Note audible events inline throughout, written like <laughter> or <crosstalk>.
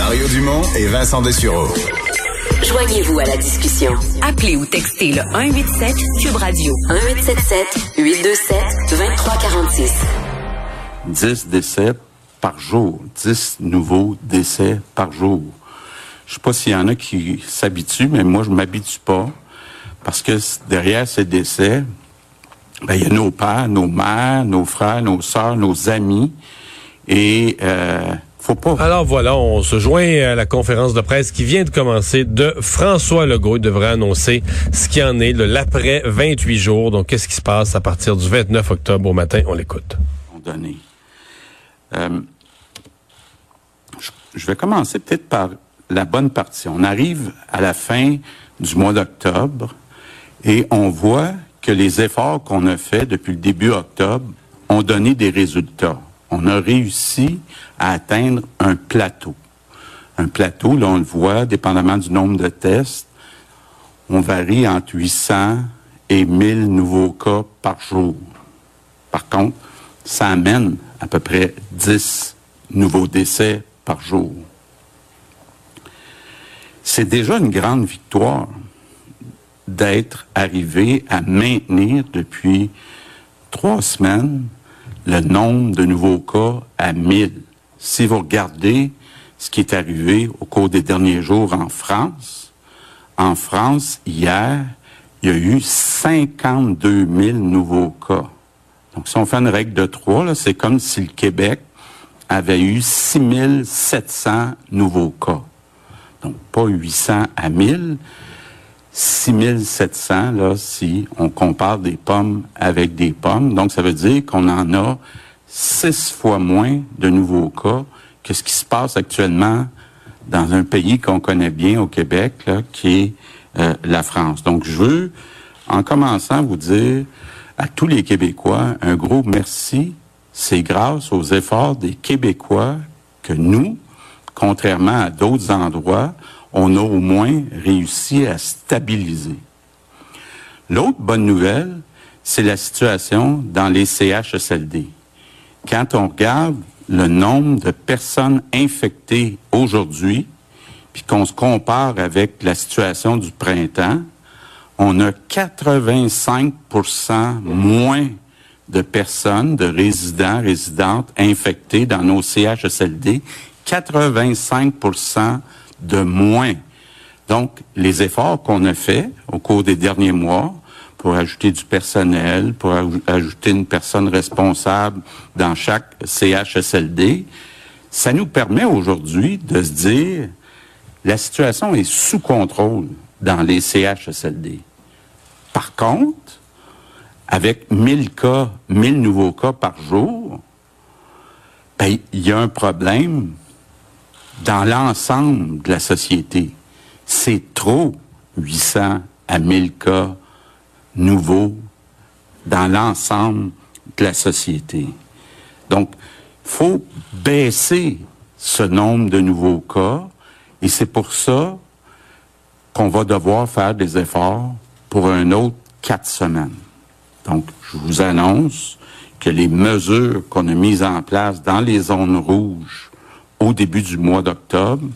Mario Dumont et Vincent Dessureau. Joignez-vous à la discussion. Appelez ou textez le 187 Cube Radio 1877 827 2346. 10 décès par jour, 10 nouveaux décès par jour. Je sais pas s'il y en a qui s'habituent, mais moi je m'habitue pas parce que derrière ces décès, ben, il y a nos pères, nos mères, nos frères, nos sœurs, nos amis et euh, faut pas. Alors voilà, on se joint à la conférence de presse qui vient de commencer de François Legault. Il devrait annoncer ce qui en est de l'après 28 jours. Donc, qu'est-ce qui se passe à partir du 29 octobre au matin? On l'écoute. Euh, je vais commencer peut-être par la bonne partie. On arrive à la fin du mois d'octobre et on voit que les efforts qu'on a faits depuis le début octobre ont donné des résultats. On a réussi à atteindre un plateau. Un plateau, là, on le voit, dépendamment du nombre de tests, on varie entre 800 et 1000 nouveaux cas par jour. Par contre, ça amène à peu près 10 nouveaux décès par jour. C'est déjà une grande victoire d'être arrivé à maintenir depuis trois semaines le nombre de nouveaux cas à 1000. Si vous regardez ce qui est arrivé au cours des derniers jours en France, en France, hier, il y a eu 52 000 nouveaux cas. Donc, si on fait une règle de trois, c'est comme si le Québec avait eu 6 700 nouveaux cas. Donc, pas 800 à 1000, 6700 là si on compare des pommes avec des pommes. Donc ça veut dire qu'on en a six fois moins de nouveaux cas que ce qui se passe actuellement dans un pays qu'on connaît bien au Québec, là, qui est euh, la France. Donc je veux, en commençant, vous dire à tous les Québécois un gros merci. C'est grâce aux efforts des Québécois que nous, contrairement à d'autres endroits, on a au moins réussi à stabiliser. L'autre bonne nouvelle, c'est la situation dans les CHSLD. Quand on regarde le nombre de personnes infectées aujourd'hui, puis qu'on se compare avec la situation du printemps, on a 85% moins de personnes, de résidents, résidentes infectées dans nos CHSLD. 85% de moins. Donc, les efforts qu'on a faits au cours des derniers mois pour ajouter du personnel, pour ajouter une personne responsable dans chaque CHSLD, ça nous permet aujourd'hui de se dire la situation est sous contrôle dans les CHSLD. Par contre, avec 1000 cas, 1000 nouveaux cas par jour, ben, il y a un problème dans l'ensemble de la société. C'est trop 800 à 1000 cas nouveaux dans l'ensemble de la société. Donc, faut baisser ce nombre de nouveaux cas et c'est pour ça qu'on va devoir faire des efforts pour un autre quatre semaines. Donc, je vous annonce que les mesures qu'on a mises en place dans les zones rouges au début du mois d'octobre.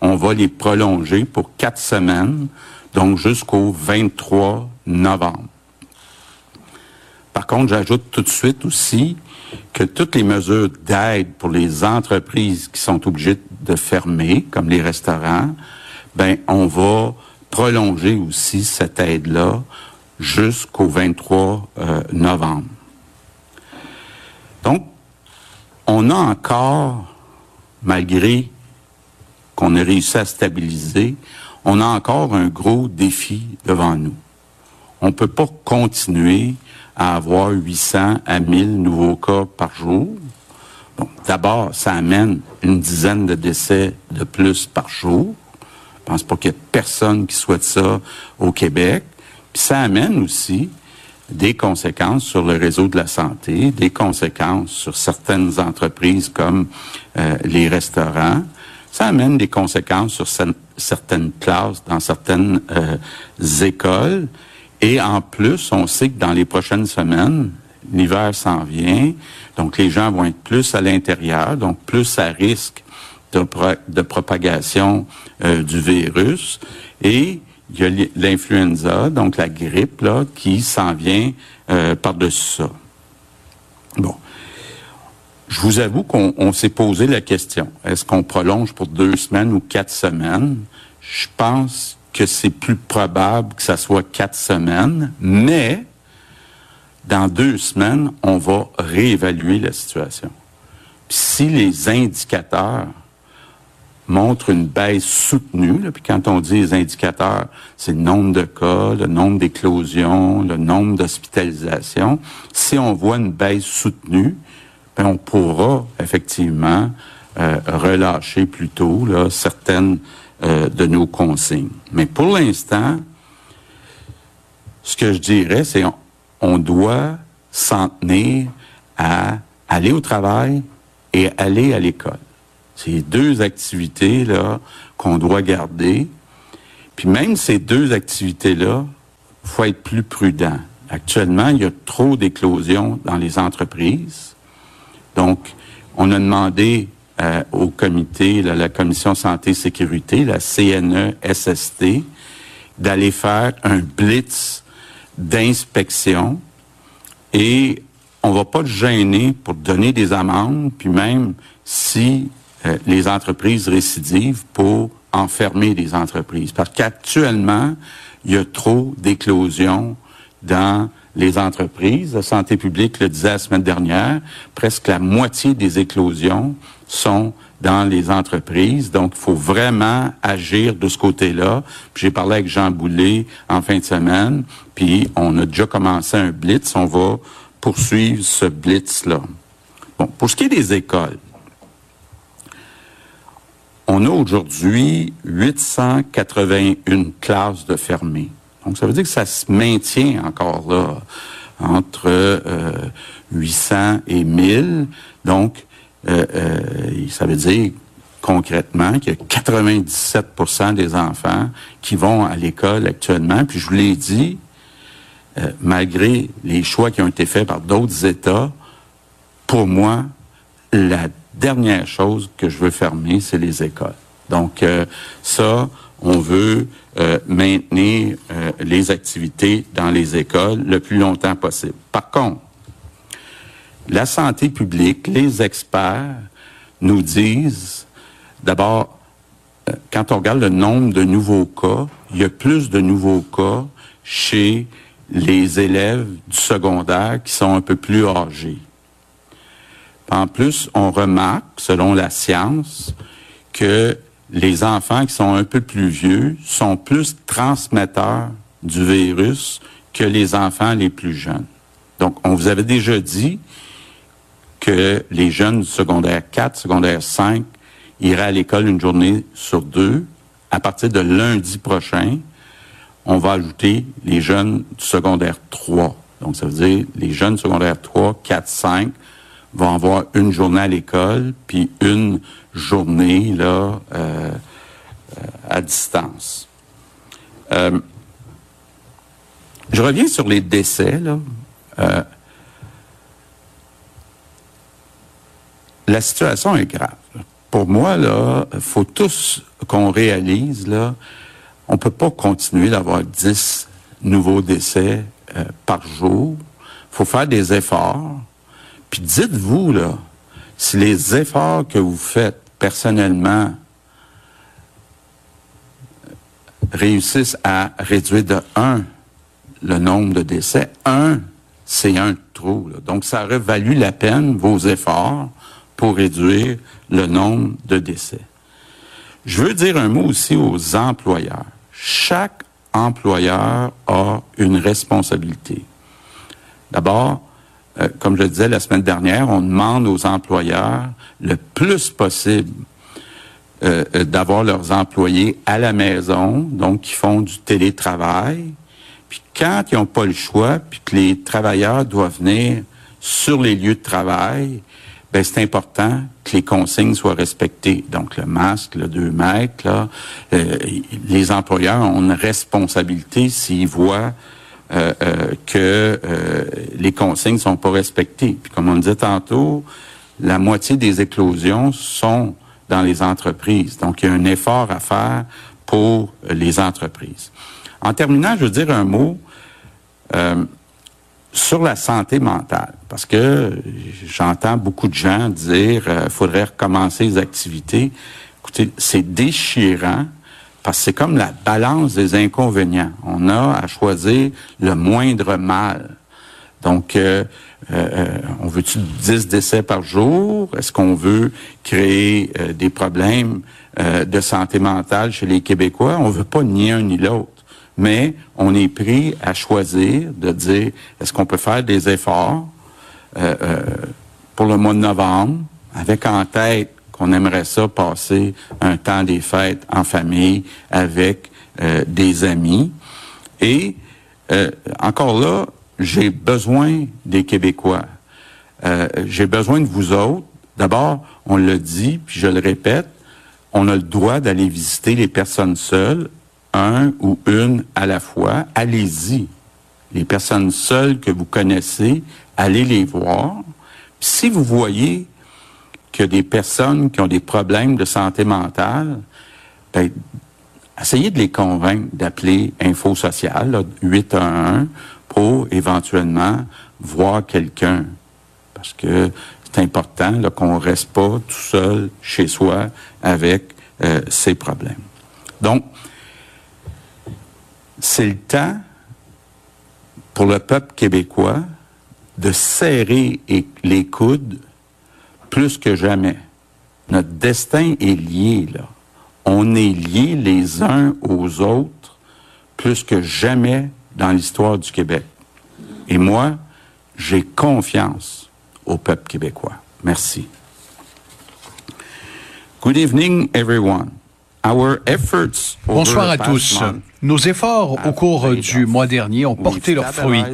On va les prolonger pour quatre semaines, donc jusqu'au 23 novembre. Par contre, j'ajoute tout de suite aussi que toutes les mesures d'aide pour les entreprises qui sont obligées de fermer, comme les restaurants, ben on va prolonger aussi cette aide-là jusqu'au 23 euh, novembre. Donc, on a encore malgré qu'on ait réussi à stabiliser, on a encore un gros défi devant nous. On ne peut pas continuer à avoir 800 à 1000 nouveaux cas par jour. Bon, d'abord, ça amène une dizaine de décès de plus par jour. Je pense pas qu'il y ait personne qui souhaite ça au Québec. Puis ça amène aussi des conséquences sur le réseau de la santé, des conséquences sur certaines entreprises comme euh, les restaurants. Ça amène des conséquences sur certaines classes dans certaines euh, écoles. Et en plus, on sait que dans les prochaines semaines, l'hiver s'en vient, donc les gens vont être plus à l'intérieur, donc plus à risque de, propagation euh, du virus. Et il y a l'influenza, donc la grippe, là, qui s'en vient euh, par-dessus ça. Bon. Je vous avoue qu'on s'est posé la question. Est-ce qu'on prolonge pour deux semaines ou quatre semaines? Je pense que c'est plus probable que ça soit quatre semaines, mais dans deux semaines, on va réévaluer la situation. si les indicateurs montrent une baisse soutenue, puis quand on dit les indicateurs, c'est le nombre de cas, le nombre d'éclosions, le nombre d'hospitalisations. Si on voit une baisse soutenue, on pourra effectivement euh, relâcher plus tôt là, certaines euh, de nos consignes. Mais pour l'instant, ce que je dirais, c'est on, doit s'en tenir à aller au travail et aller à l'école. C'est deux activités qu'on doit garder. Puis même ces deux activités-là, faut être plus prudent. Actuellement, il y a trop d'éclosions dans les entreprises. Donc, on a demandé euh, au comité, la commission santé sécurité, la CNE-SST, d'aller faire un blitz d'inspection et on va pas le gêner pour donner des amendes, puis même si euh, les entreprises récidivent pour enfermer les entreprises. Parce qu'actuellement, il y a trop d'éclosions dans les entreprises. La santé publique le disait la semaine dernière, presque la moitié des éclosions sont dans les entreprises. Donc, il faut vraiment agir de ce côté-là. J'ai parlé avec Jean Boulet en fin de semaine, puis on a déjà commencé un blitz. On va poursuivre ce blitz-là. Bon, pour ce qui est des écoles, on a aujourd'hui 881 classes de fermées. Donc, ça veut dire que ça se maintient encore là entre euh, 800 et 1000. Donc, euh, euh, ça veut dire concrètement qu'il y a 97% des enfants qui vont à l'école actuellement. Puis je vous l'ai dit, euh, malgré les choix qui ont été faits par d'autres États, pour moi, la dernière chose que je veux fermer, c'est les écoles. Donc ça, on veut euh, maintenir euh, les activités dans les écoles le plus longtemps possible. Par contre, la santé publique, les experts nous disent, d'abord, euh, quand on regarde le nombre de nouveaux cas, il y a plus de nouveaux cas chez les élèves du secondaire qui sont un peu plus âgés. En plus, on remarque, selon la science, que les enfants qui sont un peu plus vieux sont plus transmetteurs du virus que les enfants les plus jeunes. Donc, on vous avait déjà dit que les jeunes du secondaire 4, secondaire 5 iraient à l'école une journée sur deux. À partir de lundi prochain, on va ajouter les jeunes du secondaire 3. Donc, ça veut dire les jeunes secondaire 3, 4, 5 vont avoir une journée à l'école, puis une journée là euh, euh, à distance. Euh, je reviens sur les décès. Là. la situation est grave. Pour moi, là, faut tous qu'on réalise là, on peut pas continuer d'avoir 10 nouveaux décès par jour. Faut faire des efforts. Puis dites-vous là, si les efforts que vous faites personnellement réussissent à réduire de 1 le nombre de décès, 1, c'est un trou. Donc, ça aurait valu la peine, vos efforts, pour réduire le nombre de décès. Je veux dire un mot aussi aux employeurs. Chaque employeur a une responsabilité. D'abord, euh, comme je le disais la semaine dernière, on demande aux employeurs le plus possible euh, euh, d'avoir leurs employés à la maison, donc qui font du télétravail. Puis quand ils n'ont pas le choix, puis que les travailleurs doivent venir sur les lieux de travail, ben c'est important que les consignes soient respectées. Donc le masque, le 2 mètres, là, les employeurs ont une responsabilité s'ils voient euh, euh, que euh, les consignes sont pas respectées. Puis comme on disait tantôt, la moitié des éclosions sont dans les entreprises. Donc, il y a un effort à faire pour les entreprises. En terminant, je veux dire un mot euh, sur la santé mentale, parce que j'entends beaucoup de gens dire euh, faudrait recommencer les activités. Écoutez, c'est déchirant parce que c'est comme la balance des inconvénients. On a à choisir le moindre mal. Donc, euh, euh, on veut-tu 10 décès par jour? Est-ce qu'on veut créer euh, des problèmes de santé mentale chez les Québécois? On veut pas ni un ni l'autre. Mais on est pris à choisir de dire, est-ce qu'on peut faire des efforts pour le mois de novembre, avec en tête qu'on aimerait ça passer un temps des fêtes en famille avec des amis. Et encore là, j'ai besoin des Québécois. Euh, j'ai besoin de vous autres. D'abord, on le dit, puis je le répète, on a le droit d'aller visiter les personnes seules, un ou une à la fois. Allez-y. Les personnes seules que vous connaissez, allez les voir. si vous voyez a des personnes qui ont des problèmes de santé mentale, ben, essayez de les convaincre d'appeler Info Social, 811, pour éventuellement voir quelqu'un. Parce que c'est important qu'on ne reste pas tout seul chez soi avec euh, ses problèmes. Donc, c'est le temps pour le peuple québécois de serrer les coudes plus que jamais. Notre destin est lié, là. On est liés les uns aux autres plus que jamais dans l'histoire du Québec. Et moi, j'ai confiance au peuple québécois. Merci. Good evening, everyone. Our efforts Bonsoir à tous. Nos efforts au cours du mois dernier ont porté leurs fruits.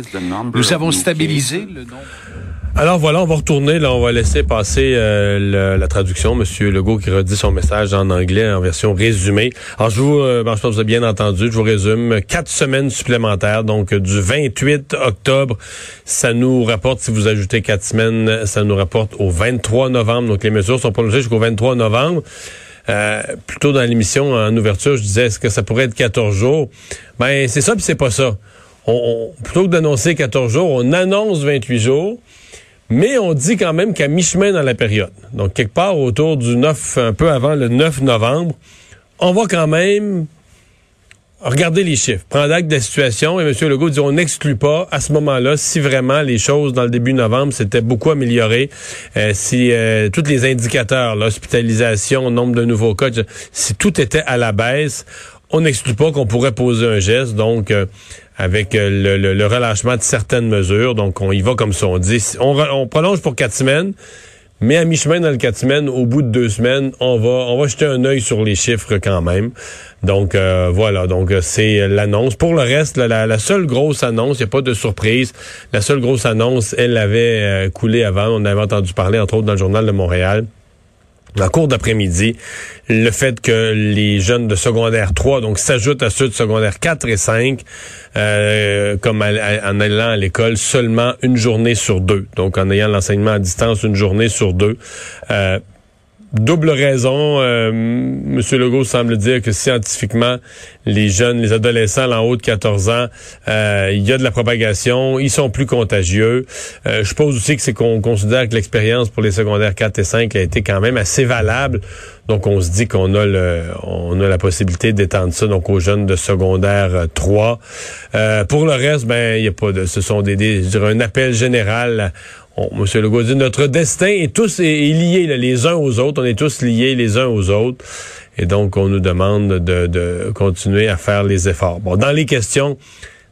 Nous avons stabilisé le nombre alors voilà, on va retourner, là, on va laisser passer euh, la traduction. Monsieur Legault qui redit son message en anglais en version résumée. Alors je vous, euh, je pense que vous avez bien entendu, je vous résume. Quatre semaines supplémentaires, donc du 28 octobre, ça nous rapporte, si vous ajoutez quatre semaines, ça nous rapporte au 23 novembre. Donc les mesures sont prolongées jusqu'au 23 novembre. Euh, plutôt dans l'émission en ouverture, je disais est-ce que ça pourrait être 14 jours? Ben c'est ça puis c'est pas ça. On, plutôt que d'annoncer 14 jours, on annonce 28 jours. Mais on dit quand même qu'à mi-chemin dans la période, donc quelque part autour du 9, un peu avant le 9 novembre, on va quand même regarder les chiffres, prendre acte de la situation. Et M. Legault dit on n'exclut pas à ce moment-là si vraiment les choses dans le début novembre s'étaient beaucoup améliorées, euh, si euh, tous les indicateurs, l'hospitalisation, nombre de nouveaux cas, si tout était à la baisse, on n'exclut pas qu'on pourrait poser un geste. Donc euh, avec euh, le, relâchement de certaines mesures. Donc, on y va comme ça. On dit, on, prolonge pour quatre semaines, mais à mi-chemin dans le quatre semaines, au bout de deux semaines, on va, on va jeter un œil sur les chiffres quand même. Donc, euh, voilà. Donc, euh, c'est l'annonce. Pour le reste, la, seule grosse annonce, il n'y a pas de surprise. La seule grosse annonce, elle avait coulé avant. On avait entendu parler, entre autres, dans le Journal de Montréal en cours d'après-midi, le fait que les jeunes de secondaire 3, donc s'ajoutent à ceux de secondaire 4 et 5, euh, comme en allant à l'école seulement une journée sur deux. Donc en ayant l'enseignement à distance une journée sur deux. Euh, double raison. Euh, Monsieur Legault semble dire que scientifiquement, les jeunes, les adolescents en haut de 14 ans, euh, il y a de la propagation, ils sont plus contagieux. Euh, je suppose aussi que c'est qu'on considère que l'expérience pour les secondaires 4 et 5 a été quand même assez valable. Donc on se dit qu'on a le, on a la possibilité d'étendre ça donc aux jeunes de secondaire 3. pour le reste, ben il y a pas de, ce sont des, des je dirais un appel général Monsieur Legault dit notre destin est tous est, lié les uns aux autres. On est tous liés les uns aux autres. Et donc, on nous demande de, continuer à faire les efforts. Bon, dans les questions,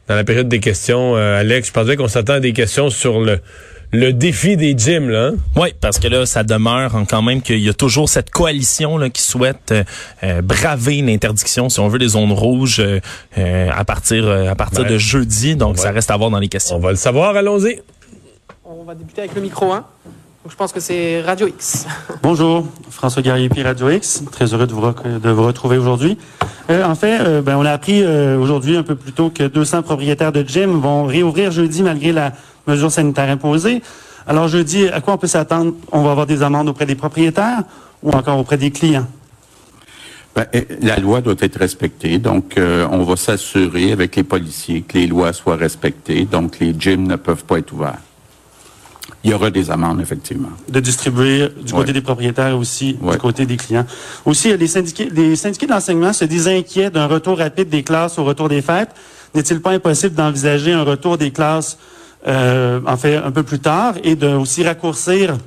dans la période des questions, euh, Alex, je pensais qu'on s'attend à des questions sur le, le défi des gyms, là. Hein? Oui, parce que là, ça demeure quand même qu'il y a toujours cette coalition là, qui souhaite euh, euh, braver l'interdiction, si on veut, des zones rouges à partir à partir de jeudi. Donc, ça reste à voir dans les questions. On va le savoir. Allons-y on va débuter avec le micro 1. Donc je pense que c'est Radio X. <laughs> Bonjour, François Garrier-Puis Radio X. Très heureux de vous, de vous retrouver aujourd'hui. Euh, en fait, euh, ben, on a appris euh, aujourd'hui un peu plus tôt que 200 propriétaires de gym vont réouvrir jeudi malgré la mesure sanitaire imposée. Alors jeudi, à quoi on peut s'attendre? On va avoir des amendes auprès des propriétaires. ou encore auprès des clients? Ben, la loi doit être respectée, donc euh, on va s'assurer avec les policiers que les lois soient respectées, donc les gyms ne peuvent pas être ouverts. Il y aura des amendes, effectivement. De distribuer du côté des propriétaires aussi, du côté des clients. Aussi, les syndiqués, les syndiqués d'enseignement se disent inquiets d'un retour rapide des classes au retour des fêtes. N'est-il pas impossible d'envisager un retour des classes, euh, en fait, un peu plus tard et de aussi raccourcir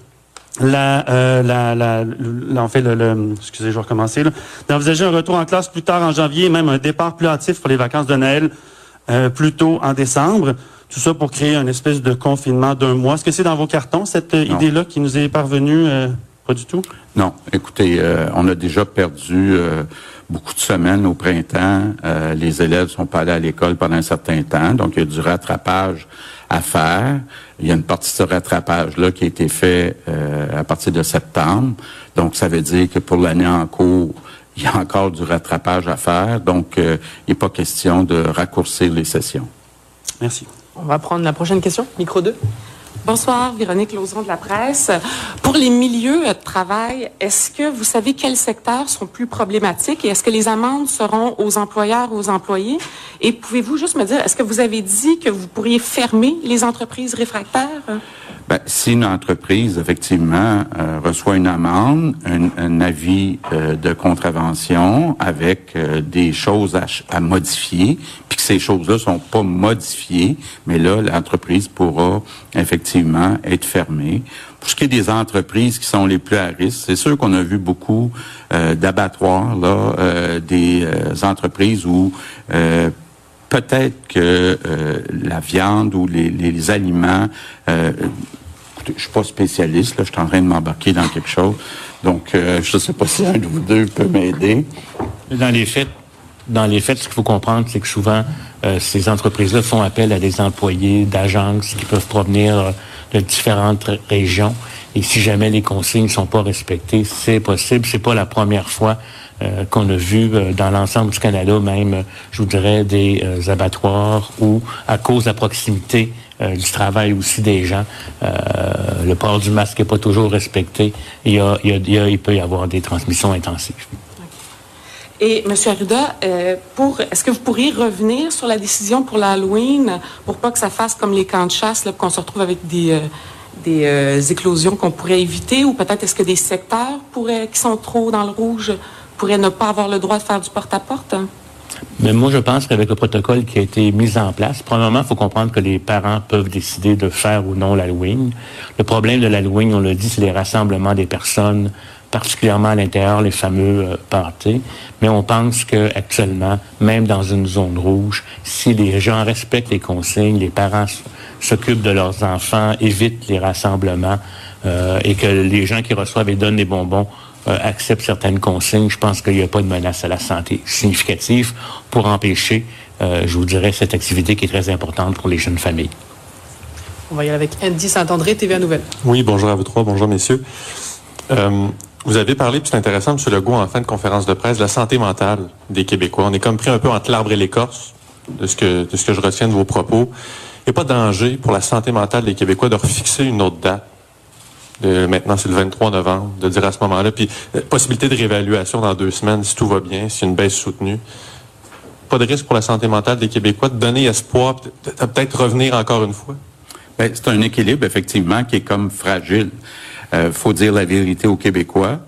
la, euh, la, la, en fait, le, excusez, je vais recommencer, d'envisager un retour en classe plus tard en janvier, même un départ plus hâtif pour les vacances de Noël euh, plus tôt en décembre. Tout ça pour créer une espèce de confinement d'un mois. Est-ce que c'est dans vos cartons, cette euh, idée-là qui nous est parvenue? Euh, pas du tout? Non. Écoutez, euh, on a déjà perdu beaucoup de semaines au printemps. les élèves sont pas allés à l'école pendant un certain temps, donc il y a du rattrapage à faire. Il y a une partie de ce rattrapage-là qui a été fait à partir de septembre. Donc, ça veut dire que pour l'année en cours, il y a encore du rattrapage à faire. Donc, il n'est pas question de raccourcir les sessions. Merci. On va prendre la prochaine question. Micro 2. Bonsoir, Véronique Lauzon de la presse. Pour les milieux de travail, est-ce que vous savez quels secteurs sont plus problématiques et est-ce que les amendes seront aux employeurs ou aux employés? Et pouvez-vous juste me dire, est-ce que vous avez dit que vous pourriez fermer les entreprises réfractaires? Ben, si une entreprise, effectivement, euh, reçoit une amende, un, avis euh, de contravention avec euh, des choses à, à, modifier, puis que ces choses-là sont pas modifiées, mais là, l'entreprise pourra effectivement être fermée. Pour ce qui est des entreprises qui sont les plus à risque, c'est sûr qu'on a vu beaucoup d'abattoirs, là, des entreprises où peut-être que euh, la viande ou les, aliments, euh, je suis pas spécialiste, là, je suis en train de m'embarquer dans quelque chose, donc euh, je ne sais pas si un de vous deux peut m'aider. Dans les faits, dans les faits, ce qu'il faut comprendre, c'est que souvent, ces entreprises-là font appel à des employés d'agences qui peuvent provenir de différentes régions. Et si jamais les consignes ne sont pas respectées, c'est possible. C'est pas la première fois qu'on a vu euh, dans l'ensemble du Canada, même, je vous dirais, des euh, abattoirs où, à cause de la proximité du travail aussi des gens, le port du masque n'est pas toujours respecté. Il, y a, il, y a, il, peut y avoir des transmissions intensives. Et M. Arruda, pour est-ce que vous pourriez revenir sur la décision pour l'Halloween pour pas que ça fasse comme les camps de chasse, qu'on se retrouve avec des des éclosions qu'on pourrait éviter, ou peut-être est-ce que des secteurs pourraient qui sont trop dans le rouge pourrait ne pas avoir le droit de faire du porte-à-porte? Mais moi, je pense qu'avec le protocole qui a été mis en place, premièrement, il faut comprendre que les parents peuvent décider de faire ou non l'Halloween. Le problème de l'Halloween, on le dit, c'est les rassemblements des personnes, particulièrement à l'intérieur, les fameux euh, parties. Mais on pense qu'actuellement, même dans une zone rouge, si les gens respectent les consignes, les parents s'occupent de leurs enfants, évitent les rassemblements euh, et que les gens qui reçoivent et donnent des bonbons euh, accepte certaines consignes, je pense qu'il n'y a pas de menace à la santé significative pour empêcher, euh, je vous dirais, cette activité qui est très importante pour les jeunes familles. On va y aller avec Andy Saint-André, TVA Nouvelle. Oui, bonjour à vous trois, bonjour messieurs. Euh, vous avez parlé, puis c'est intéressant, M. Legault, en fin de conférence de presse, de la santé mentale des Québécois. On est comme pris un peu entre l'arbre et l'écorce de ce que de ce que je retiens de vos propos. Il n'y a pas de danger pour la santé mentale des Québécois de refixer une autre date maintenant, c'est le 23 novembre, de dire à ce moment-là. Puis, euh, possibilité de réévaluation dans deux semaines, si tout va bien, si une baisse soutenue. Pas de risque pour la santé mentale des Québécois, de donner espoir, peut-être revenir encore une fois? Ben, c'est un équilibre, effectivement, qui est comme fragile. Il euh, faut dire la vérité aux Québécois,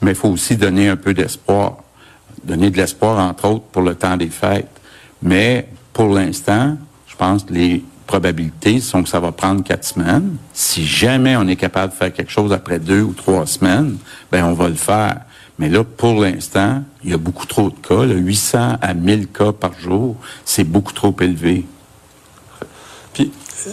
mais il faut aussi donner un peu d'espoir. Donner de l'espoir, entre autres, pour le temps des fêtes. Mais, pour l'instant, je pense que les probabilités sont que ça va prendre quatre semaines. Si jamais on est capable de faire quelque chose après deux ou trois semaines, ben on va le faire. Mais là, pour l'instant, il y a beaucoup trop de cas. 800 à 1000 cas par jour, c'est beaucoup trop élevé. Puis,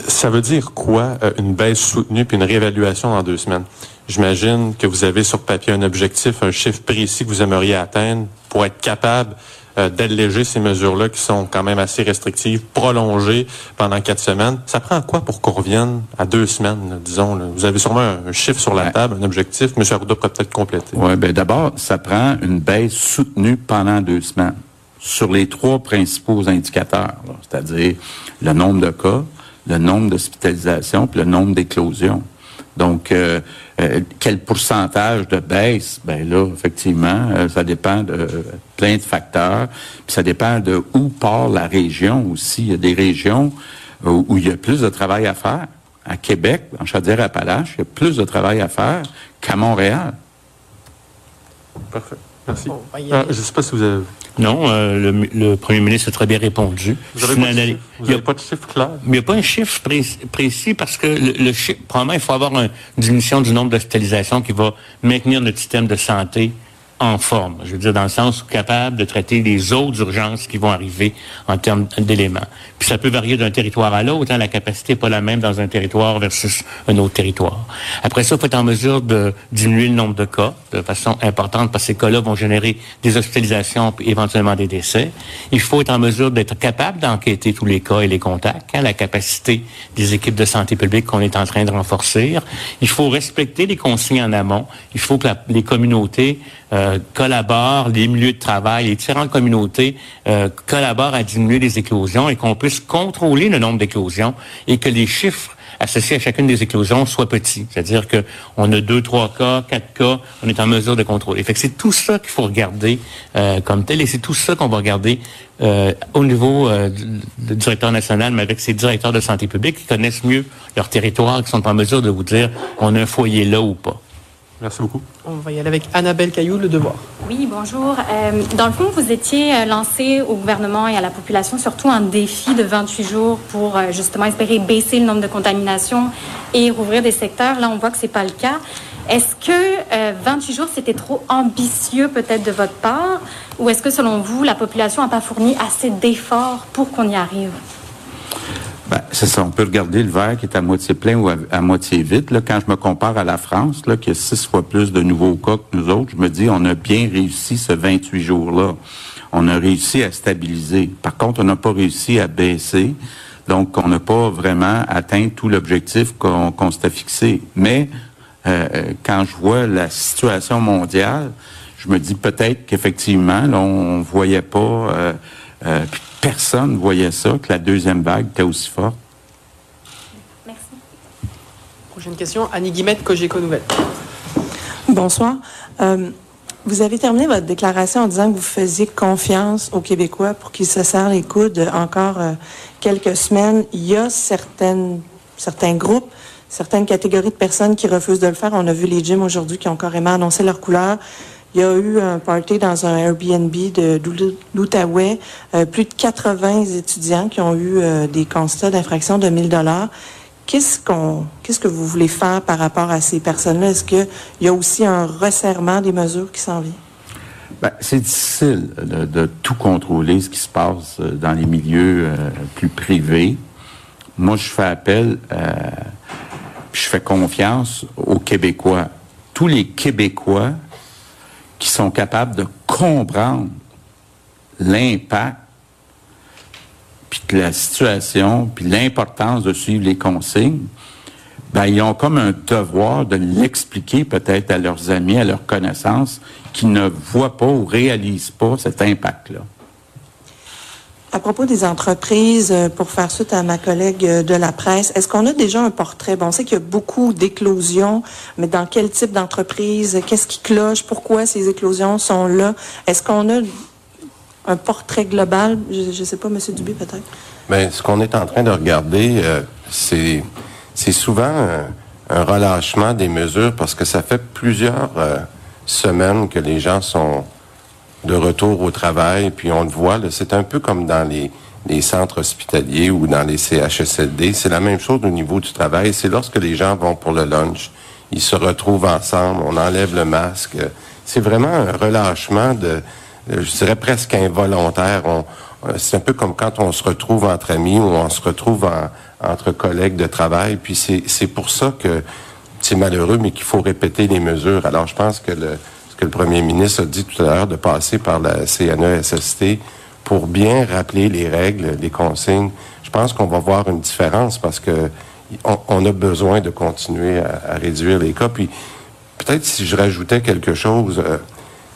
ça veut dire quoi, euh, une baisse soutenue puis une réévaluation dans deux semaines? J'imagine que vous avez sur papier un objectif, un chiffre précis que vous aimeriez atteindre pour être capable euh, d'alléger ces mesures-là qui sont quand même assez restrictives, prolongées pendant quatre semaines. Ça prend quoi pour qu'on revienne à deux semaines, disons? Vous avez sûrement un, chiffre sur la table, un objectif. M. Arruda pourrait peut-être compléter. Oui, bien d'abord, ça prend une baisse soutenue pendant deux semaines sur les trois principaux indicateurs, c'est-à-dire le nombre de cas, le nombre d'hospitalisations puis le nombre d'éclosions. Donc, euh, euh, quel pourcentage de baisse? Ben là, effectivement, euh, ça dépend de plein de facteurs. Puis ça dépend de où part la région aussi. Il y a des régions où, il y a plus de travail à faire. À Québec, en Chaudière-Appalaches, il y a plus de travail à faire qu'à Montréal. Parfait. Merci. Ah, je ne sais pas si vous avez... Non, euh, le, premier ministre a très bien répondu. Vous n'avez pas, de chiffre clair? Il n'y a pas un chiffre précis, parce que le, chiffre, probablement, il faut avoir une diminution du nombre d'hospitalisations qui va maintenir notre système de santé en forme. Je veux dire, dans le sens capable de traiter les autres urgences qui vont arriver en termes d'éléments. Puis ça peut varier d'un territoire à l'autre. Hein, la capacité n'est pas la même dans un territoire versus un autre territoire. Après ça, il faut être en mesure de diminuer le nombre de cas de façon importante parce que ces cas-là vont générer des hospitalisations et éventuellement des décès. Il faut être en mesure d'être capable d'enquêter tous les cas et les contacts. Hein, la capacité des équipes de santé publique qu'on est en train de renforcer. Il faut respecter les consignes en amont. Il faut que les communautés euh, collaborent, les milieux de travail, les différentes communautés euh, collaborent à diminuer les éclosions et qu'on puisse contrôler le nombre d'éclosions et que les chiffres associés à chacune des éclosions soient petits. C'est-à-dire que on a deux, trois cas, quatre cas, on est en mesure de contrôler. Fait c'est tout ça qu'il faut regarder euh, comme tel et c'est tout ça qu'on va regarder euh, au niveau euh, du directeur national, mais avec ses directeurs de santé publique qui connaissent mieux leur territoire, qui sont en mesure de vous dire on a un foyer là ou pas. Merci beaucoup. On va y aller avec Annabelle Caillou, Le Devoir. Oui, bonjour. Euh, dans le fond, vous étiez euh, lancé au gouvernement et à la population surtout un défi de 28 jours pour euh, justement espérer baisser le nombre de contaminations et rouvrir des secteurs. Là, on voit que c'est pas le cas. Est-ce que 28 jours, c'était trop ambitieux peut-être de votre part? Ou est-ce que selon vous, la population n'a pas fourni assez d'efforts pour qu'on y arrive? Ben, c'est ça. On peut regarder le verre qui est à moitié plein ou à, moitié vide. Là, quand je me compare à la France, là, qui a six fois plus de nouveaux cas que nous autres, je me dis, on a bien réussi ce 28 jours-là. On a réussi à stabiliser. Par contre, on n'a pas réussi à baisser. Donc, on n'a pas vraiment atteint tout l'objectif qu'on s'était fixé. Mais euh, quand je vois la situation mondiale, je me dis peut-être qu'effectivement, on, ne voyait pas. Euh, euh, personne ne voyait ça, que la deuxième vague était aussi forte. Merci. Prochaine question, Annie Guimette, Cogeco Nouvelle. Bonsoir. Euh, vous avez terminé votre déclaration en disant que vous faisiez confiance aux Québécois pour qu'ils se serrent les coudes encore euh, quelques semaines. Il y a certaines, certains groupes, certaines catégories de personnes qui refusent de le faire. On a vu les gyms aujourd'hui qui ont carrément annoncé leur couleur. Il y a eu un party dans un Airbnb de l'Outaouais, euh, plus de 80 étudiants qui ont eu euh, des constats d'infraction de 1000 dollars. Qu'est-ce qu'on, qu'est-ce que vous voulez faire par rapport à ces personnes-là? Est-ce qu'il y a aussi un resserrement des mesures qui s'en vient? Ben, c'est difficile de, tout contrôler ce qui se passe euh, dans les milieux plus privés. Moi, je fais appel, je fais confiance aux Québécois. Tous les Québécois qui sont capables de comprendre l'impact, puis la situation, puis l'importance de suivre les consignes, ben, ils ont comme un devoir de l'expliquer peut-être à leurs amis, à leurs connaissances, qui ne voient pas ou réalisent pas cet impact-là. À propos des entreprises, euh, pour faire suite à ma collègue euh, de la presse, est-ce qu'on a déjà un portrait? Bon, on sait qu'il y a beaucoup d'éclosions, mais dans quel type d'entreprise? Qu'est-ce qui cloche? Pourquoi ces éclosions sont là? Est-ce qu'on a un portrait global? Je ne sais pas, M. Dubé, peut-être? Bien, ce qu'on est en train de regarder, euh, c'est, c'est souvent un, relâchement des mesures parce que ça fait plusieurs semaines que les gens sont de retour au travail, puis on le voit, c'est un peu comme dans les, centres hospitaliers ou dans les CHSLD. C'est la même chose au niveau du travail. C'est lorsque les gens vont pour le lunch, ils se retrouvent ensemble, on enlève le masque. C'est vraiment un relâchement de, je dirais presque involontaire. c'est un peu comme quand on se retrouve entre amis ou on se retrouve entre collègues de travail. Puis c'est pour ça que c'est malheureux, mais qu'il faut répéter les mesures. Alors je pense que le, que le premier ministre a dit tout à l'heure, de passer par la CNESST pour bien rappeler les règles, les consignes. Je pense qu'on va voir une différence parce que on, a besoin de continuer à, réduire les cas. Puis peut-être si je rajoutais quelque chose, euh,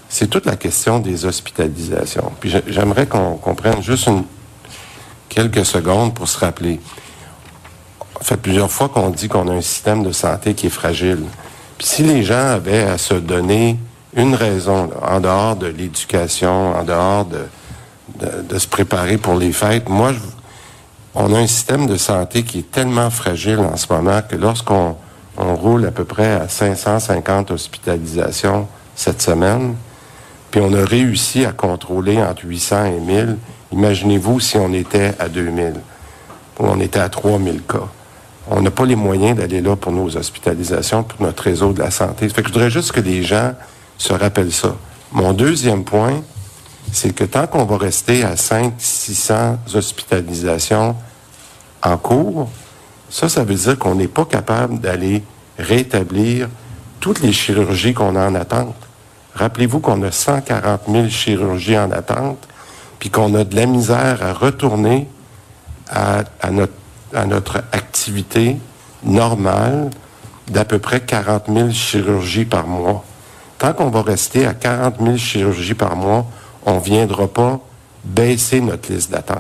c'est toute la question des hospitalisations. Puis j'aimerais qu'on prenne juste une, quelques secondes pour se rappeler. ça fait plusieurs fois qu'on dit qu'on a un système de santé qui est fragile. Puis si les gens avaient à se donner une raison, en dehors de l'éducation, en dehors de, de, se préparer pour les fêtes, moi, on a un système de santé qui est tellement fragile en ce moment que lorsqu'on on roule à peu près à 550 hospitalisations cette semaine, puis on a réussi à contrôler entre 800 et 1000. Imaginez-vous si on était à 2000, ou on était à 3000 cas. On n'a pas les moyens d'aller là pour nos hospitalisations, pour notre réseau de la santé. Fait que je voudrais juste que les gens se rappellent ça. Mon deuxième point, c'est que tant qu'on va rester à 5 600 hospitalisations en cours, ça, ça veut dire qu'on n'est pas capable d'aller rétablir toutes les chirurgies qu'on a en attente. Rappelez-vous qu'on a 140 000 chirurgies en attente, puis qu'on a de la misère à retourner à, notre, à notre activité normale d'à peu près 40 000 chirurgies par mois. Tant qu'on va rester à 40 000 chirurgies par mois, on ne viendra pas baisser notre liste d'attente.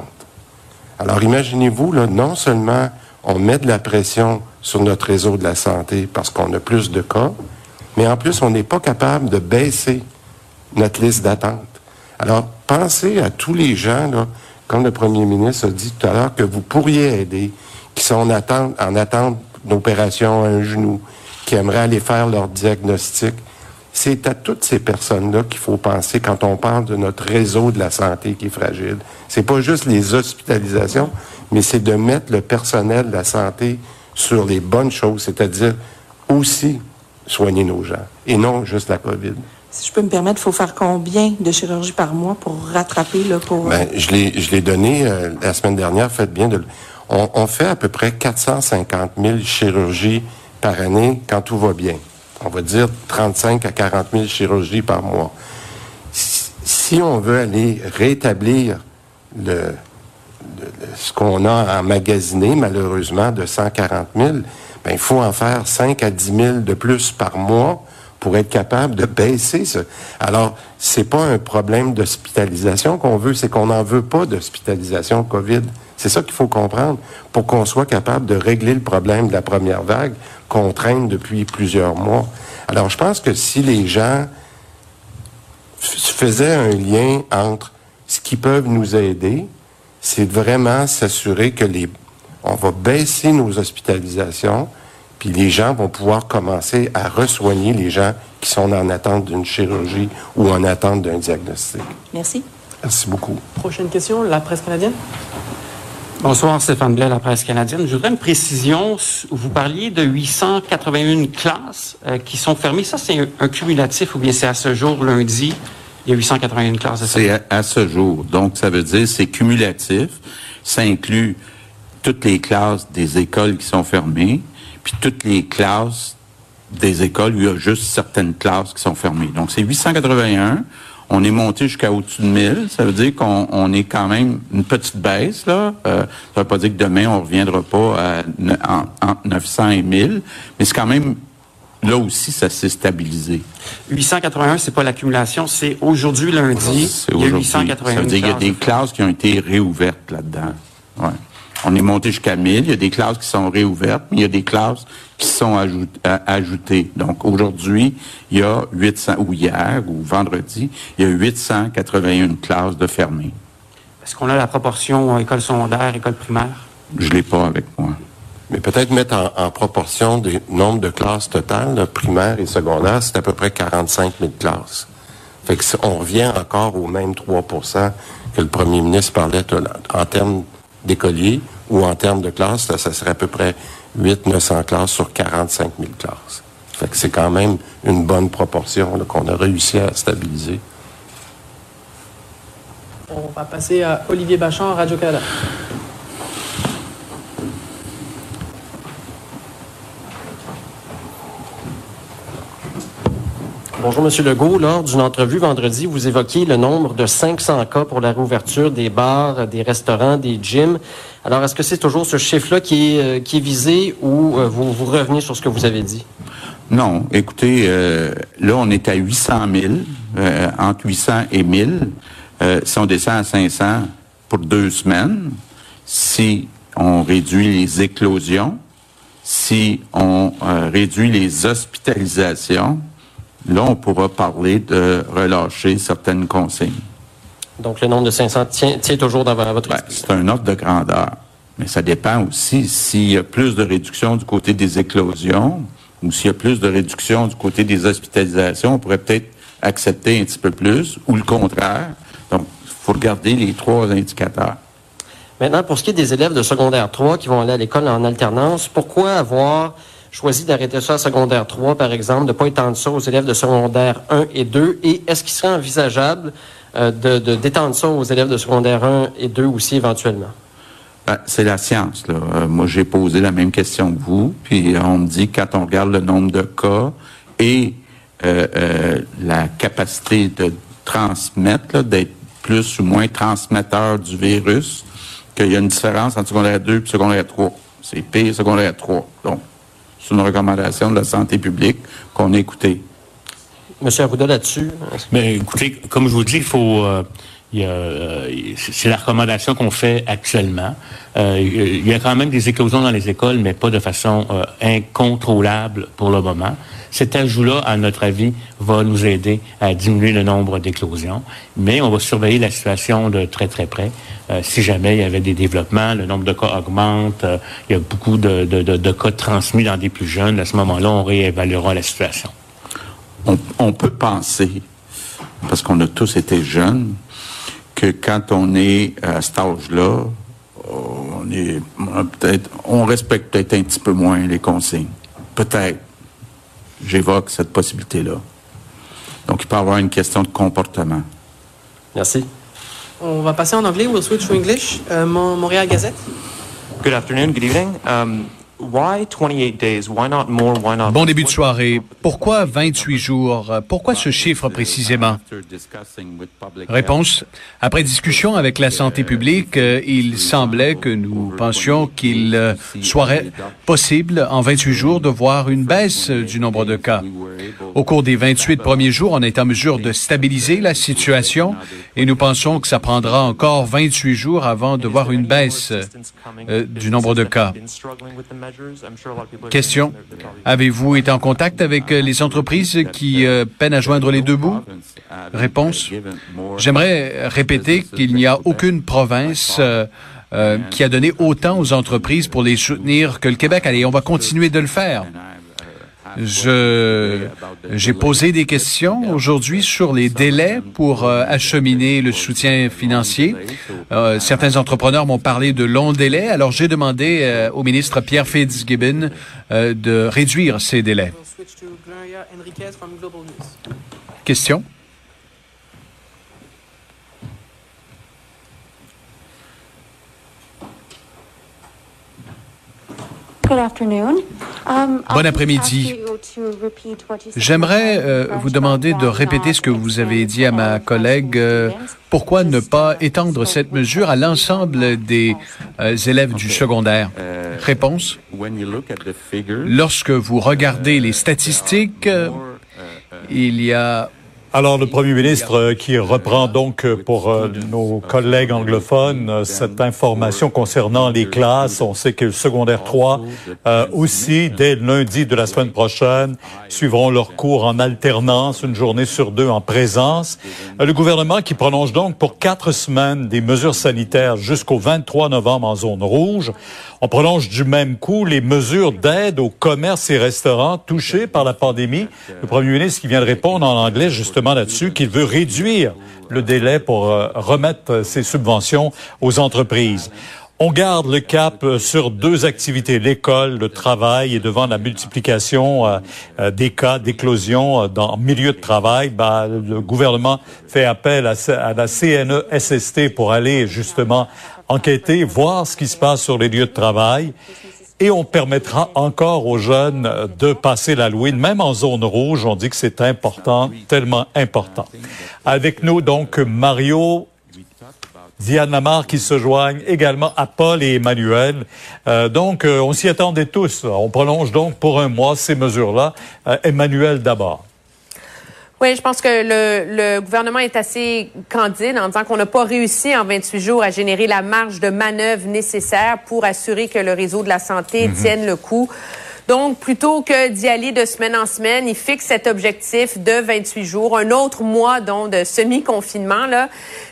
Alors imaginez-vous, là, non seulement on met de la pression sur notre réseau de la santé parce qu'on a plus de cas, mais en plus, on n'est pas capable de baisser notre liste d'attente. Alors, pensez à tous les gens, là, comme le premier ministre a dit tout à l'heure, que vous pourriez aider, qui sont en attente, en attente d'opération à un genou, qui aimeraient aller faire leur diagnostic. C'est à toutes ces personnes-là qu'il faut penser quand on parle de notre réseau de la santé qui est fragile. C'est pas juste les hospitalisations, mais c'est de mettre le personnel de la santé sur les bonnes choses, c'est-à-dire aussi soigner nos gens et non juste la COVID. Si je peux me permettre, il faut faire combien de chirurgies par mois pour rattraper le pour... Ben, je l'ai donné euh, la semaine dernière, faites bien de on, on, fait à peu près 450 000 chirurgies par année quand tout va bien. On va dire 35 à 40 000 chirurgies par mois. Si, on veut aller rétablir ce qu'on a emmagasiné, malheureusement, de 140 000, ben, il faut en faire 5 à 10 000 de plus par mois pour être capable de baisser ça. Alors, c'est pas un problème d'hospitalisation qu'on veut, c'est qu'on n'en veut pas d'hospitalisation COVID. C'est ça qu'il faut comprendre pour qu'on soit capable de régler le problème de la première vague qu'on traîne depuis plusieurs mois. Alors, je pense que si les gens faisaient un lien entre ce qui peuvent nous aider, c'est vraiment s'assurer que les on va baisser nos hospitalisations, puis les gens vont pouvoir commencer à resoigner les gens qui sont en attente d'une chirurgie ou en attente d'un diagnostic. Merci. Merci beaucoup. Prochaine question, la presse canadienne. Bonsoir, Stéphane Blais, la presse canadienne. Je voudrais une précision. Vous parliez de 881 classes euh, qui sont fermées. Ça, c'est un, cumulatif ou bien c'est à ce jour, lundi, il y a 881 classes? C'est à, à, ce jour. Donc, ça veut dire c'est cumulatif. Ça inclut toutes les classes des écoles qui sont fermées, puis toutes les classes des écoles où il y a juste certaines classes qui sont fermées. Donc, c'est 881. On est monté jusqu'à au-dessus de 1000. Ça veut dire qu'on est quand même une petite baisse. Là. Euh, ça veut pas dire que demain, on reviendra pas à, entre 900 et 1000. Mais c'est quand même là aussi, ça s'est stabilisé. 881, c'est pas l'accumulation, c'est aujourd'hui lundi. C'est aujourd'hui. Ça veut dire qu'il y a des classes qui ont été réouvertes là-dedans. Ouais. On est monté jusqu'à 1000. Il y a des classes qui sont réouvertes, mais il y a des classes qui sont ajoutées. Donc aujourd'hui, il y a 800, ou hier, ou vendredi, il y a 881 classes de fermées. Est-ce qu'on a la proportion école secondaire, école primaire? Je l'ai pas avec moi. Mais peut-être mettre en, proportion des nombres de classes totales, primaire et secondaire, c'est à peu près 45 000 classes. Fait que on revient encore au même 3% que le premier ministre parlait en termes d'écoliers ou en termes de classes, ça serait à peu près 800-900 classes sur 45 000 classes. Fait que c'est quand même une bonne proportion qu'on a réussi à stabiliser. On va passer à Olivier Bachand, Radio-Canada. Bonjour, Monsieur Legault. Lors d'une entrevue vendredi, vous évoquiez le nombre de 500 cas pour la réouverture des bars, des restaurants, des gyms. Alors, est-ce que c'est toujours ce chiffre-là qui est, euh, visé ou euh, vous, revenez sur ce que vous avez dit? Non. Écoutez, euh, là, on est à 800 000, entre 800 et 1000. si on descend à 500 pour deux semaines, si on réduit les éclosions, si on réduit les hospitalisations, là, on pourra parler de relâcher certaines consignes. Donc, le nombre de 500 tient, toujours dans votre... Ben, c'est un ordre de grandeur. Mais ça dépend aussi s'il y a plus de réduction du côté des éclosions ou s'il y a plus de réduction du côté des hospitalisations, on pourrait peut-être accepter un petit peu plus ou le contraire. Donc, il faut regarder les trois indicateurs. Maintenant, pour ce qui est des élèves de secondaire 3 qui vont aller à l'école en alternance, pourquoi avoir choisi d'arrêter ça à secondaire 3, par exemple, de ne pas étendre ça aux élèves de secondaire 1 et 2? Et est-ce qu'il serait envisageable euh, de, d'étendre ça aux élèves de secondaire 1 et 2 aussi éventuellement? Ben, c'est la science. Là. Euh, moi, j'ai posé la même question que vous, puis on me dit quand on regarde le nombre de cas et euh, la capacité de transmettre, d'être plus ou moins transmetteur du virus, qu'il y a une différence entre secondaire 2 et secondaire 3. C'est pire secondaire 3. Donc, c'est une recommandation de la santé publique qu'on a écoutée. Monsieur Arruda, là-dessus? Mais écoutez, comme je vous dis, il faut... Euh, euh, c'est la recommandation qu'on fait actuellement. Euh, il y a quand même des éclosions dans les écoles, mais pas de façon euh, incontrôlable pour le moment. Cet ajout-là, à notre avis, va nous aider à diminuer le nombre d'éclosions, mais on va surveiller la situation de très très près. si jamais il y avait des développements, le nombre de cas augmente, il y a beaucoup de, de, cas transmis dans des plus jeunes, à ce moment-là, on réévaluera la situation. On, on peut penser, parce qu'on a tous été jeunes, que quand on est à cet âge-là, on est peut-être, on respecte peut-être un petit peu moins les consignes. Peut-être. J'évoque cette possibilité-là. Donc, il peut y avoir une question de comportement. Merci. On va passer en anglais. We'll switch to English. Euh, Montréal Gazette. Good afternoon. Good evening. Um, Bon début de soirée. Pourquoi 28 jours? Pourquoi ce chiffre précisément? Réponse. Après discussion avec la santé publique, euh, il semblait que nous pensions qu'il euh, serait possible en 28 jours de voir une baisse du nombre de cas. Au cours des 28 premiers jours, on est en mesure de stabiliser la situation et nous pensons que ça prendra encore 28 jours avant de voir une baisse euh, du nombre de cas. Question. Avez-vous été en contact avec euh, les entreprises qui euh, peinent à joindre les deux bouts? Réponse. J'aimerais répéter qu'il n'y a aucune province euh, qui a donné autant aux entreprises pour les soutenir que le Québec. Allez, on va continuer de le faire. J'ai posé des questions aujourd'hui sur les délais pour euh, acheminer le soutien financier. Euh, certains entrepreneurs m'ont parlé de longs délais, alors j'ai demandé euh, au ministre Pierre Fitzgibbon de réduire ces délais. Question? Bon après-midi. J'aimerais euh, vous demander de répéter ce que vous avez dit à ma collègue. Euh, pourquoi ne pas étendre cette mesure à l'ensemble des euh, élèves du secondaire? Réponse. Lorsque vous regardez les statistiques, il y a alors, le Premier ministre euh, qui reprend donc euh, pour euh, nos collègues anglophones cette information concernant les classes. On sait que le secondaire 3 aussi, dès lundi de la semaine prochaine, suivront leurs cours en alternance, une journée sur deux en présence. Le gouvernement qui prolonge donc pour quatre semaines des mesures sanitaires jusqu'au 23 novembre en zone rouge. On prolonge du même coup les mesures d'aide aux commerces et restaurants touchés par la pandémie. Le premier ministre qui vient de répondre en anglais justement là-dessus qu'il veut réduire le délai pour euh, remettre ces subventions aux entreprises. On garde le cap euh, sur deux activités, l'école, le travail, et devant la multiplication euh, des cas d'éclosion dans milieu de travail, bah, le gouvernement fait appel à, à la CNESST pour aller justement enquêter, voir ce qui se passe sur les lieux de travail. Et on permettra encore aux jeunes de passer l'Halloween, même en zone rouge. On dit que c'est important, tellement important. Avec nous, donc, Mario, Diane Lamar qui se joignent également à Paul et Emmanuel. Euh, donc, euh, on s'y attendait tous. On prolonge donc pour un mois ces mesures-là. Euh, Emmanuel d'abord. Oui, je pense que le, le, gouvernement est assez candide en disant qu'on n'a pas réussi en 28 jours à générer la marge de manœuvre nécessaire pour assurer que le réseau de la santé mhm. tienne le coup. Donc, plutôt que d'y aller de semaine en semaine, il fixe cet objectif de 28 jours, un autre mois donc de semi-confinement là,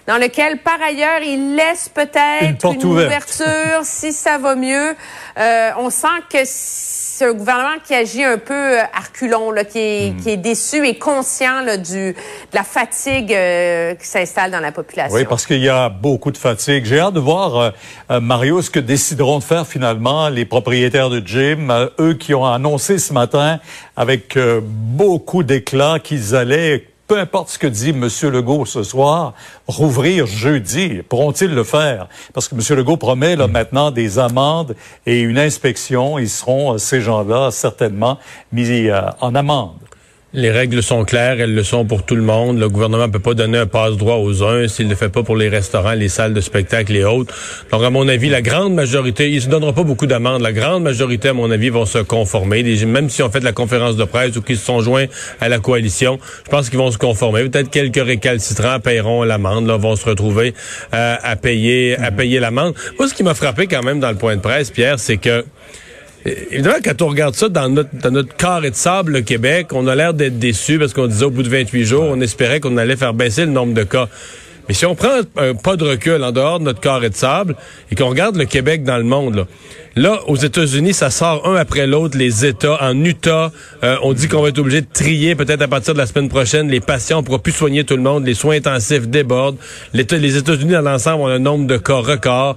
dans lequel par ailleurs il laisse peut-être une, ouverture si ça va mieux. Euh, on sent que c'est un gouvernement qui agit un peu euh, arculon, là, qui, est, qui est déçu et conscient là, du, de la fatigue euh, qui s'installe dans la population. Oui, parce qu'il y a beaucoup de fatigue. J'ai hâte de voir, euh, Mario, ce que décideront de faire finalement les propriétaires de gym, eux qui ont annoncé ce matin avec beaucoup d'éclat qu'ils allaient peu importe ce que dit M. Legault ce soir, rouvrir jeudi. Pourront-ils le faire? Parce que M. Legault promet là, maintenant des amendes et une inspection. Ils seront, euh, ces gens-là, certainement mis euh, en amende. Les règles sont claires, elles le sont pour tout le monde. Le gouvernement ne peut pas donner un passe-droit aux uns s'il ne le fait pas pour les restaurants, les salles de spectacle et autres. Donc, à mon avis, la grande majorité, ils se donneront pas beaucoup d'amendes. La grande majorité, à mon avis, vont se conformer. Même si on fait de la conférence de presse ou qu'ils se sont joints à la coalition, je pense qu'ils vont se conformer. Peut-être quelques récalcitrants paieront l'amende, là, vont se retrouver euh, à payer, à payer l'amende. Moi, ce qui m'a frappé quand même dans le point de presse, Pierre, c'est que Évidemment, quand on regarde ça dans notre, dans notre carré de sable, le Québec, on a l'air d'être déçu parce qu'on disait au bout de 28 jours, on espérait qu'on allait faire baisser le nombre de cas. Mais si on prend un pas de recul en dehors de notre carré de sable et qu'on regarde le Québec dans le monde, là, là aux États-Unis, ça sort un après l'autre, les États. En Utah, euh, on dit qu'on va être obligé de trier peut-être à partir de la semaine prochaine les patients. On pourra plus soigner tout le monde. Les soins intensifs débordent. Les États-Unis dans l'ensemble ont un nombre de cas record.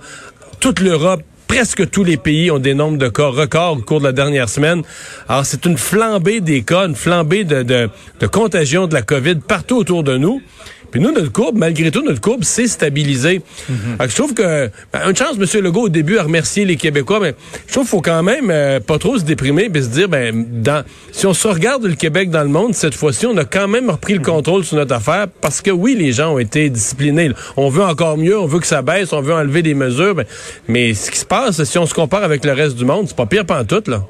Toute l'Europe presque tous les pays ont des nombres de cas records au cours de la dernière semaine. Alors, c'est une flambée des cas, une flambée de, de, de contagion de la COVID partout autour de nous. Puis nous, notre courbe, malgré tout, notre courbe s'est stabilisée. Mm-hmm. Je trouve que, ben, une chance, M. Legault, au début, a remercié les Québécois, mais je trouve qu'il faut quand même euh, pas trop se déprimer et se dire, ben, dans, si on se regarde le Québec dans le monde, cette fois-ci, on a quand même repris le mm-hmm. contrôle sur notre affaire parce que oui, les gens ont été disciplinés. On veut encore mieux, on veut que ça baisse, on veut enlever des mesures, mais, mais ce qui se passe, si on se compare avec le reste du monde, c'est pas pire tout là.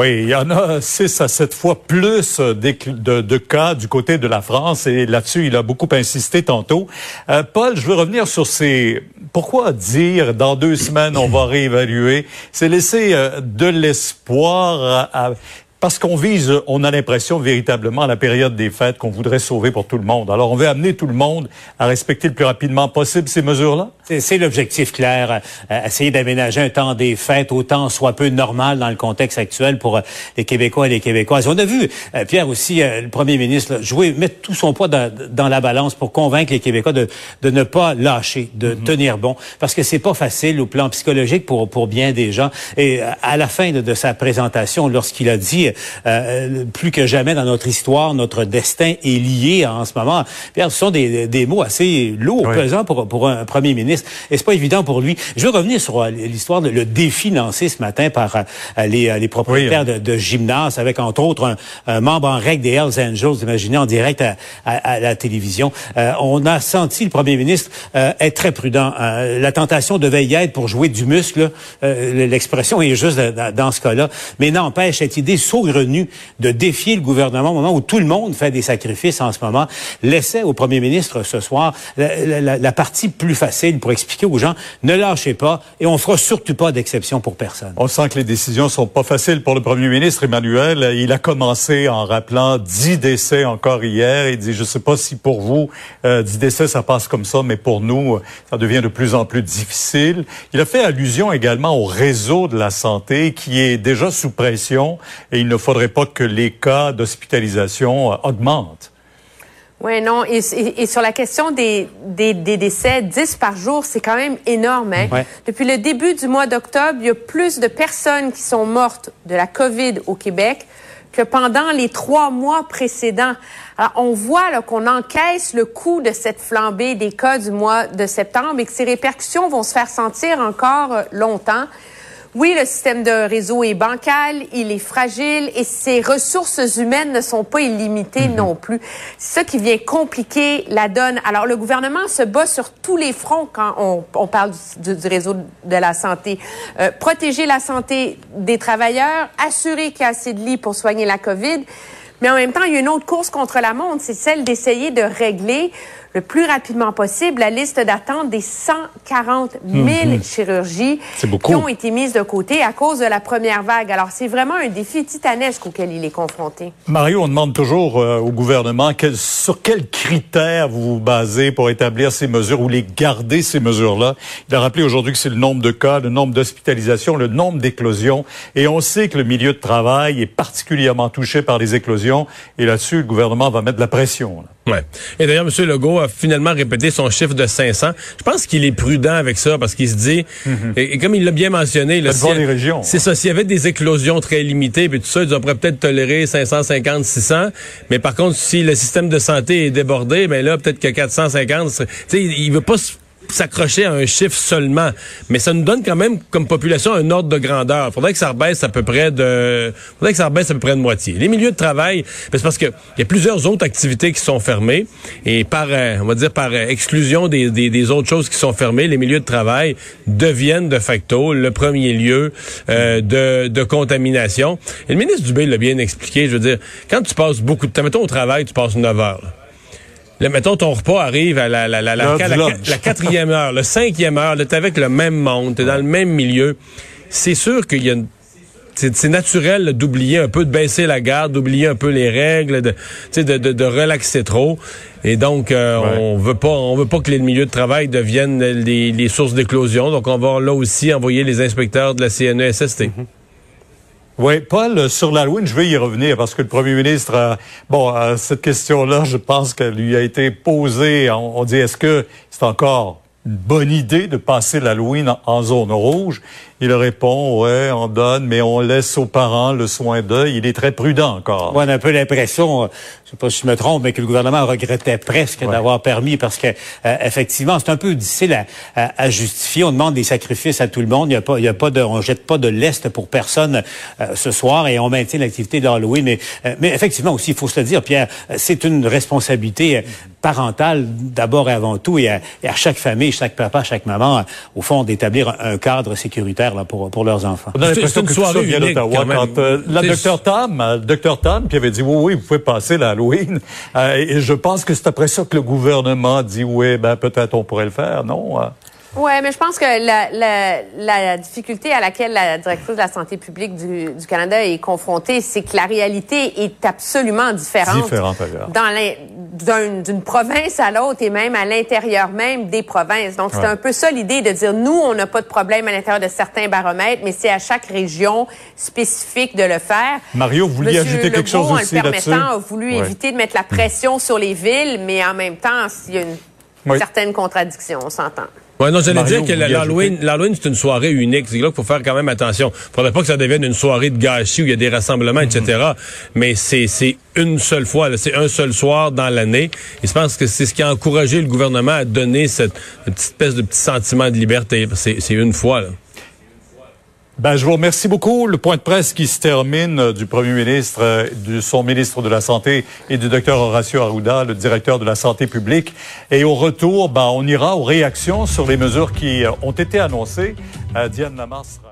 Oui, il y en a six à sept fois plus de, de, cas du côté de la France et là-dessus, il a beaucoup insisté tantôt. Euh, Paul, je veux revenir sur ces... Pourquoi dire dans deux semaines on va <clears throat> réévaluer? C'est laisser euh, de l'espoir à parce qu'on vise, on a l'impression véritablement à la période des fêtes qu'on voudrait sauver pour tout le monde. Alors, on veut amener tout le monde à respecter le plus rapidement possible ces mesures-là? C'est l'objectif clair, euh, essayer d'aménager un temps des fêtes autant soit peu normal dans le contexte actuel pour euh, les Québécois et les Québécoises. On a vu, euh, Pierre aussi, le premier ministre, jouer, mettre tout son poids dans, la balance pour convaincre les Québécois de, de ne pas lâcher, de mm-hmm. tenir bon, parce que c'est pas facile au plan psychologique pour, pour bien des gens. Et à la fin de, de sa présentation, lorsqu'il a dit euh, plus que jamais dans notre histoire, notre destin est lié en ce moment. Pierre, ce sont des, des mots assez lourds, pesants pour, pour un premier ministre. Et c'est pas évident pour lui. Je veux revenir sur euh, l'histoire, le défi lancé ce matin par euh, les, les, propriétaires de, de gymnases, avec entre autres un, membre en règle des Hells Angels, imaginez en direct à, à, la télévision. on a senti le premier ministre être très prudent. la tentation devait y être pour jouer du muscle. L'expression est juste dans ce cas-là. Mais n'empêche, cette idée saugrenue de défier le gouvernement au moment où tout le monde fait des sacrifices en ce moment, laissait au premier ministre ce soir la, partie plus facile pour expliquer aux gens ne lâchez pas et on fera surtout pas d'exception pour personne. On sent que les décisions sont pas faciles pour le premier ministre Emmanuel. Il a commencé en rappelant dix décès encore hier. Il dit je sais pas si pour vous euh, décès ça passe comme ça, mais pour nous ça devient de plus en plus difficile. Il a fait allusion également au réseau de la santé qui est déjà sous pression et il ne faudrait pas que les cas d'hospitalisation euh, augmentent. Oui, non. Et, sur la question des, des, décès, 10 par jour, c'est quand même énorme. Hein? Depuis le début du mois d'octobre, il y a plus de personnes qui sont mortes de la COVID au Québec que pendant les trois mois précédents. Alors, on voit qu'on encaisse le coût de cette flambée des cas du mois de septembre et que ces répercussions vont se faire sentir encore euh, longtemps. Oui, le système de réseau est bancal, il est fragile et ses ressources humaines ne sont pas illimitées mhm. non plus. C'est ça qui vient compliquer la donne. Alors, le gouvernement se bat sur tous les fronts quand on, on parle du, du, réseau de la santé. Euh, protéger la santé des travailleurs, assurer qu'il y a assez de lits pour soigner la COVID. Mais en même temps, il y a une autre course contre la montre, c'est celle d'essayer de régler le plus rapidement possible la liste d'attente des 140 000 Mhm. chirurgies qui ont été mises de côté à cause de la première vague. Alors, c'est vraiment un défi titanesque auquel il est confronté. Mario, on demande toujours euh, au gouvernement quel- sur quels critères vous vous basez pour établir ces mesures ou les garder ces mesures-là. Il a rappelé aujourd'hui que c'est le nombre de cas, le nombre d'hospitalisations, le nombre d'éclosions. Et on sait que le milieu de travail est particulièrement touché par les éclosions. Et là-dessus, le gouvernement va mettre de la pression. là. Ouais. Et d'ailleurs, M. Legault a finalement répété son chiffre de 500. Je pense qu'il est prudent avec ça parce qu'il se dit, et, et comme il l'a bien mentionné, là, s'il y a- les régions. c'est ça, s'il y avait des éclosions très limitées, puis tout ça, ils pourraient peut-être tolérer 550, 600. Mais par contre, si le système de santé est débordé, ben là, peut-être que 450, c'est- tu sais, il il veut pas s- s'accrocher à un chiffre seulement. Mais ça nous donne quand même, comme population, un ordre de grandeur. Faudrait que ça rebaisse à peu près de, faudrait que ça rebaisse à peu près de moitié. Les milieux de travail, ben, c'est parce que il y a plusieurs autres activités qui sont fermées et par, euh, on va dire par euh, exclusion des, des, autres choses qui sont fermées, les milieux de travail deviennent de facto le premier lieu euh, de, de contamination. Et le ministre Dubé l'a bien expliqué. Je veux dire, quand tu passes beaucoup de temps, mettons au travail, tu passes 9 heures. Là, mettons, ton repas arrive à la, la, la, la, la- quatrième heure, le cinquième heure, là, t'es avec le même monde, t'es dans le même milieu. C'est sûr qu'il y a une c'est naturel d'oublier un peu, de baisser la garde, d'oublier un peu les règles, de, tu de, de, de relaxer trop. Et donc, euh, on veut pas, on veut pas que les milieux de travail deviennent les, les sources d'éclosion. Donc, on va là aussi envoyer les inspecteurs de la CNESST. Oui, Paul, euh, sur l'Halloween, je vais y revenir parce que le premier ministre, bon, cette question-là, je pense qu'elle lui a été posée. On dit, est-ce que c'est encore une bonne idée de passer l'Halloween en, zone rouge? Il répond, ouais, on donne, mais on laisse aux parents le soin d'eux. Il est très prudent encore. Ouais, on a un peu l'impression, euh, je sais pas si je me trompe, mais que le gouvernement regrettait presque d'avoir permis parce que euh, effectivement, c'est un peu difficile à, à- à justifier. On demande des sacrifices à tout le monde. Il y a pas, il y a pas de, on jette pas de lest pour personne euh, ce soir et on maintient l'activité d'Halloween. Mais, euh, mais effectivement aussi, il faut se le dire, Pierre, euh, c'est une responsabilité parentale d'abord et avant tout, et à, et à chaque famille, chaque papa, chaque maman, euh, au fond, d'établir un, cadre sécuritaire là, pour, pour leurs enfants. On a l'impression que tout ça vient d'Ottawa. Quand euh, la docteur Tam, euh, le docteur Tam, qui avait dit oui, oui, vous pouvez passer l'Halloween. Euh, et je pense que c'est après ça que le gouvernement dit oui, ben peut-être on pourrait le faire, non? Ouais, mais je pense que la, la, la difficulté à laquelle la directrice de la santé publique du, du Canada est confrontée, c'est que la réalité est absolument différente. Différente. Dans d'une province à l'autre et même à l'intérieur même des provinces. Donc, c'est Ouais. un peu ça l'idée de dire, nous, on n'a pas de problème à l'intérieur de certains baromètres, mais c'est à chaque région spécifique de le faire. Mario, vous vouliez ajouter quelque chose en aussi le là-dessus? permettant, a voulu Ouais. éviter de mettre la pression sur les villes, mais en même temps, il y a une Oui. certaine contradiction, on s'entend. Ouais, non, j'allais dire que l'Halloween, l'Halloween, c'est une soirée unique. C'est là qu'il faut faire quand même attention. Faudrait pas que ça devienne une soirée de gâchis où il y a des rassemblements, etc. Mais c'est, c'est une seule fois, c'est un seul soir dans l'année. Et je pense que c'est ce qui a encouragé le gouvernement à donner cette, cette petite espèce de petit sentiment de liberté. C'est, c'est une fois, là. Ben, je vous remercie beaucoup. Le point de presse qui se termine euh, du premier ministre, euh, de son ministre de la Santé et du docteur Horacio Arruda, le directeur de la Santé publique. Et au retour, ben, on ira aux réactions sur les mesures qui euh, ont été annoncées. Diane Lamar sera...